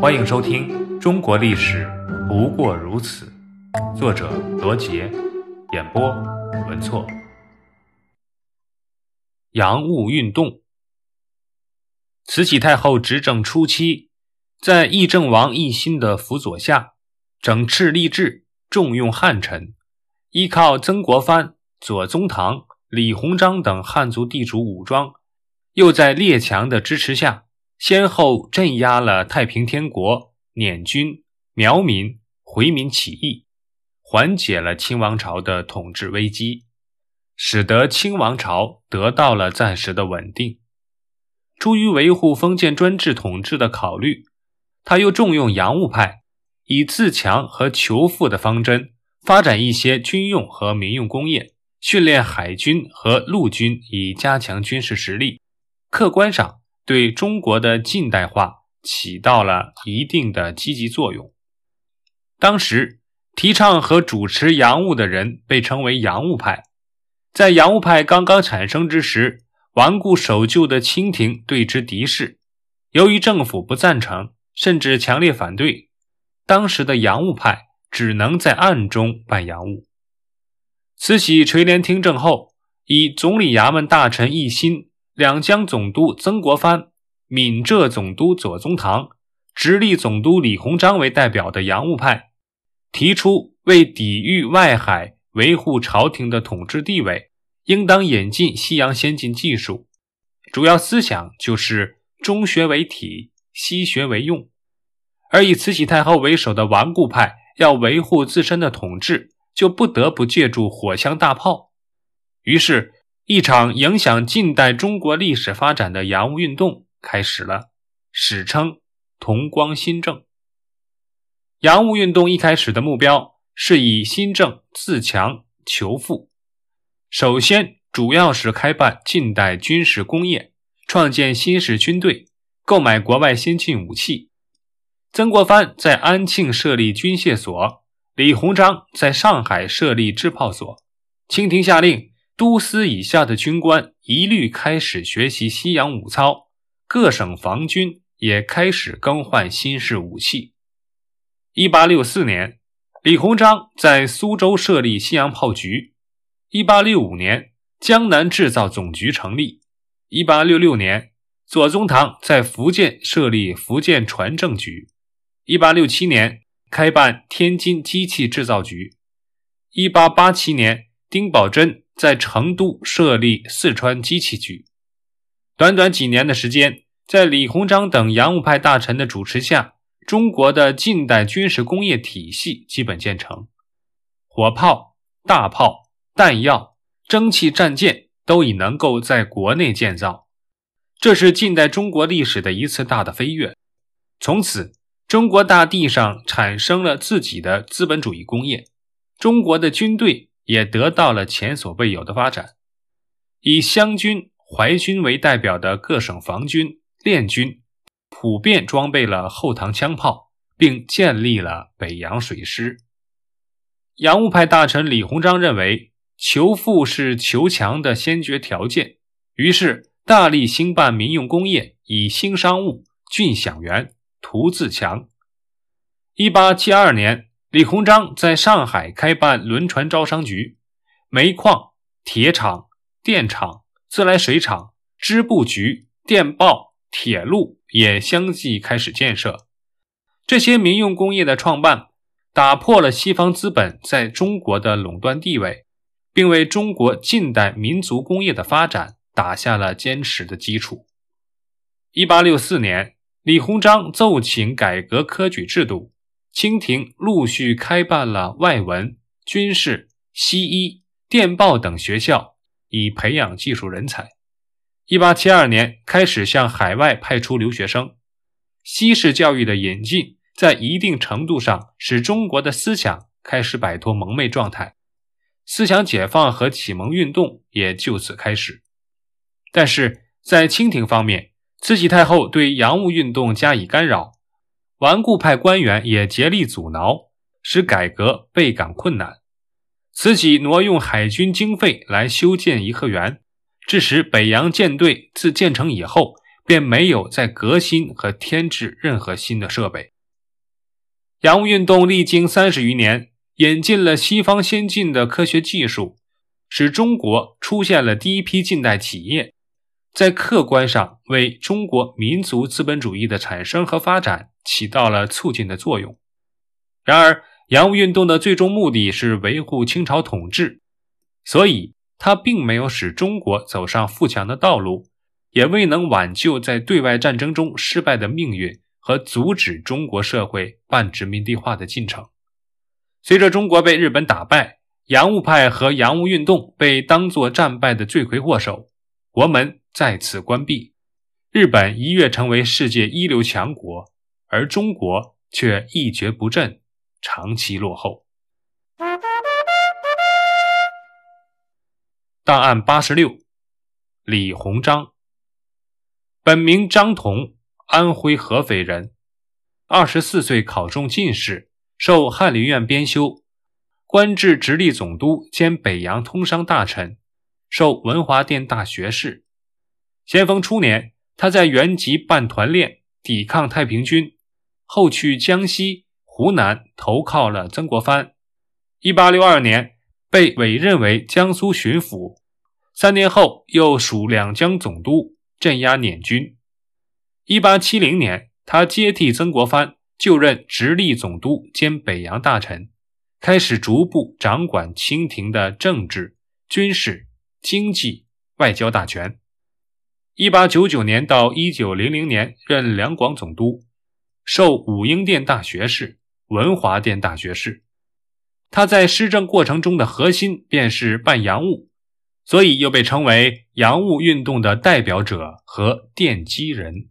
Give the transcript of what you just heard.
欢迎收听《中国历史不过如此》，作者罗杰，演播文措。洋务运动，慈禧太后执政初期，在议政王奕欣的辅佐下，整饬吏治，重用汉臣，依靠曾国藩、左宗棠、李鸿章等汉族地主武装，又在列强的支持下。先后镇压了太平天国、捻军、苗民、回民起义，缓解了清王朝的统治危机，使得清王朝得到了暂时的稳定。出于维护封建专制统治的考虑，他又重用洋务派，以自强和求富的方针，发展一些军用和民用工业，训练海军和陆军，以加强军事实力。客观上。对中国的近代化起到了一定的积极作用。当时提倡和主持洋务的人被称为洋务派。在洋务派刚刚产生之时，顽固守旧的清廷对之敌视。由于政府不赞成，甚至强烈反对，当时的洋务派只能在暗中办洋务。慈禧垂帘听政后，以总理衙门大臣奕欣。两江总督曾国藩、闽浙总督左宗棠、直隶总督李鸿章为代表的洋务派，提出为抵御外海、维护朝廷的统治地位，应当引进西洋先进技术。主要思想就是中学为体，西学为用。而以慈禧太后为首的顽固派要维护自身的统治，就不得不借助火枪大炮。于是。一场影响近代中国历史发展的洋务运动开始了，史称“同光新政”。洋务运动一开始的目标是以新政自强求富，首先主要是开办近代军事工业，创建新式军队，购买国外先进武器。曾国藩在安庆设立军械所，李鸿章在上海设立制炮所，清廷下令。都司以下的军官一律开始学习西洋武操，各省防军也开始更换新式武器。一八六四年，李鸿章在苏州设立西洋炮局；一八六五年，江南制造总局成立；一八六六年，左宗棠在福建设立福建船政局；一八六七年，开办天津机器制造局；一八八七年，丁宝桢。在成都设立四川机器局，短短几年的时间，在李鸿章等洋务派大臣的主持下，中国的近代军事工业体系基本建成，火炮、大炮、弹药、蒸汽战舰都已能够在国内建造，这是近代中国历史的一次大的飞跃。从此，中国大地上产生了自己的资本主义工业，中国的军队。也得到了前所未有的发展。以湘军、淮军为代表的各省防军、练军，普遍装备了后膛枪炮，并建立了北洋水师。洋务派大臣李鸿章认为，求富是求强的先决条件，于是大力兴办民用工业，以兴商务、俊饷员、图自强。一八七二年。李鸿章在上海开办轮船招商局，煤矿、铁厂、电厂、自来水厂、织布局、电报、铁路也相继开始建设。这些民用工业的创办，打破了西方资本在中国的垄断地位，并为中国近代民族工业的发展打下了坚实的基础。一八六四年，李鸿章奏请改革科举制度。清廷陆续开办了外文、军事、西医、电报等学校，以培养技术人才。一八七二年开始向海外派出留学生。西式教育的引进，在一定程度上使中国的思想开始摆脱蒙昧状态，思想解放和启蒙运动也就此开始。但是在清廷方面，慈禧太后对洋务运动加以干扰。顽固派官员也竭力阻挠，使改革倍感困难。慈禧挪用海军经费来修建颐和园，致使北洋舰队自建成以后便没有再革新和添置任何新的设备。洋务运动历经三十余年，引进了西方先进的科学技术，使中国出现了第一批近代企业，在客观上为中国民族资本主义的产生和发展起到了促进的作用。然而，洋务运动的最终目的是维护清朝统治，所以它并没有使中国走上富强的道路，也未能挽救在对外战争中失败的命运。和阻止中国社会半殖民地化的进程。随着中国被日本打败，洋务派和洋务运动被当作战败的罪魁祸首，国门再次关闭，日本一跃成为世界一流强国，而中国却一蹶不振，长期落后。档案八十六，李鸿章，本名张同。安徽合肥人，二十四岁考中进士，授翰林院编修，官至直隶总督兼北洋通商大臣，授文华殿大学士。咸丰初年，他在原籍办团练，抵抗太平军，后去江西、湖南投靠了曾国藩。一八六二年，被委任为江苏巡抚，三年后又署两江总督，镇压捻军。一八七零年，他接替曾国藩就任直隶总督兼北洋大臣，开始逐步掌管清廷的政治、军事、经济、外交大权。一八九九年到一九零零年，任两广总督，授武英殿大学士、文华殿大学士。他在施政过程中的核心便是办洋务，所以又被称为洋务运动的代表者和奠基人。